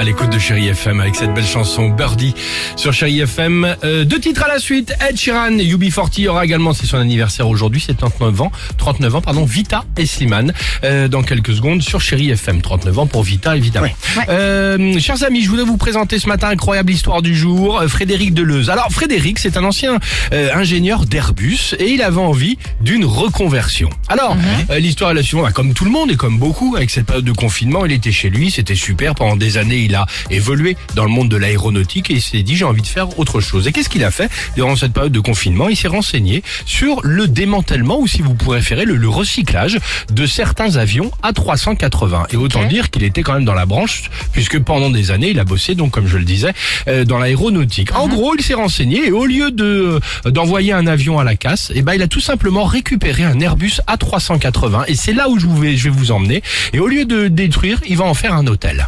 À l'écoute de Chéri FM avec cette belle chanson Birdie sur Chéri FM. Euh, deux titres à la suite. Ed Sheeran, UB40 aura également, c'est son anniversaire aujourd'hui, c'est 39 ans, 39 ans, pardon, Vita et Slimane euh, dans quelques secondes sur Chéri FM. 39 ans pour Vita évidemment. Euh, chers amis, je voulais vous présenter ce matin incroyable histoire du jour, euh, Frédéric Deleuze. Alors Frédéric, c'est un ancien euh, ingénieur d'Airbus et il avait envie d'une reconversion. Alors euh, l'histoire est la suivante, Bah, comme tout le monde et comme beaucoup avec cette période de confinement, il était chez lui, c'était super. Pendant des années, il a évolué dans le monde de l'aéronautique et il s'est dit j'ai envie de faire autre chose. Et qu'est-ce qu'il a fait durant cette période de confinement? Il s'est renseigné sur le démantèlement ou si vous préférez le, le recyclage de certains avions A380. Et autant dire qu'il était quand même dans la branche puisque pendant des années il a bossé donc comme je le disais euh, dans l'aéronautique. En gros, il s'est renseigné et au lieu de euh, d'envoyer un avion à la casse, eh ben il a tout simplement récupéré un Airbus A380 et c'est là où je vais je vais vous emmener. Et au lieu de détruire, il va en faire un hôtel.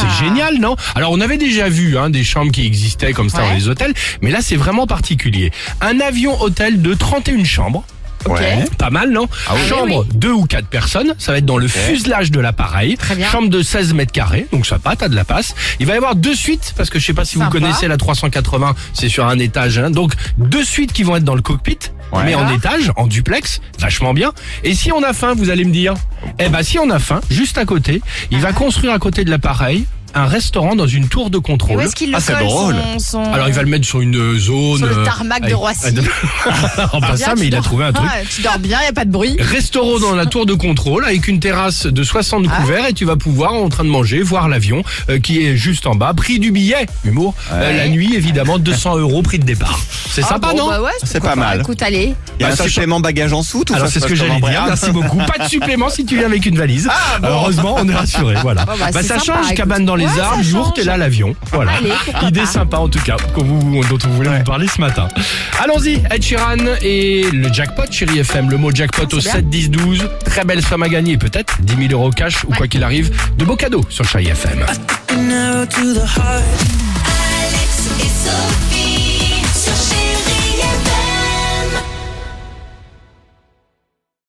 C'est génial, non? Alors on avait déjà vu hein, des chambres qui existaient comme ça dans les hôtels, mais là c'est vraiment particulier. Un avion hôtel de 31 chambres. Ouais. Pas mal, non? Chambre, deux ou quatre personnes, ça va être dans le fuselage de l'appareil. Chambre de 16 mètres carrés, donc ça pas, t'as de la passe. Il va y avoir deux suites, parce que je sais pas si vous connaissez la 380, c'est sur un étage. hein. donc deux suites qui vont être dans le cockpit, mais en étage, en duplex, vachement bien. Et si on a faim, vous allez me dire, eh ben si on a faim, juste à côté, il va construire à côté de l'appareil un restaurant dans une tour de Où contrôle. est-ce qu'il le Ah, c'est colle, drôle. son, son- Alors il va le mettre sur une zone. Sur le euh, tarmac de avec- Roissy. Non, pas ça, mais il a dors- trouvé un truc. Ah, tu dors bien, il a pas de bruit. Restaurant dans la tour de contrôle avec une terrasse de 60 Ah. couverts et tu vas pouvoir en train de manger, voir l'avion euh, qui est juste en bas. Prix du billet, humour. Euh, la nuit évidemment 200 euros prix de départ. C'est Ah sympa bon, non bah ouais, C'est pourquoi pas mal. Écoute, allez. Il y a Bah, un ça, supplément bagage en soute ou Alors ça c'est se ce que passe j'allais comment, dire. Brian Merci beaucoup. Pas de supplément si tu viens avec une valise. Heureusement, on est rassuré. Voilà. Bon, bah, Bah, c'est ça sympa, change écoute. cabane dans les Ouais, ça arbres. Jour, change. t'es là l'avion. Voilà. Allez, Idée pas. sympa en tout cas qu'on vous, dont on voulait vous parler ce matin. Allons-y, Ed Sheeran et le jackpot, chérie FM. Le mot jackpot au c'est 7 10 12. Très belle somme à gagner, peut-être 10 000 euros cash ou quoi qu'il arrive. De beaux cadeaux sur Chérie FM. Alex et Sophie.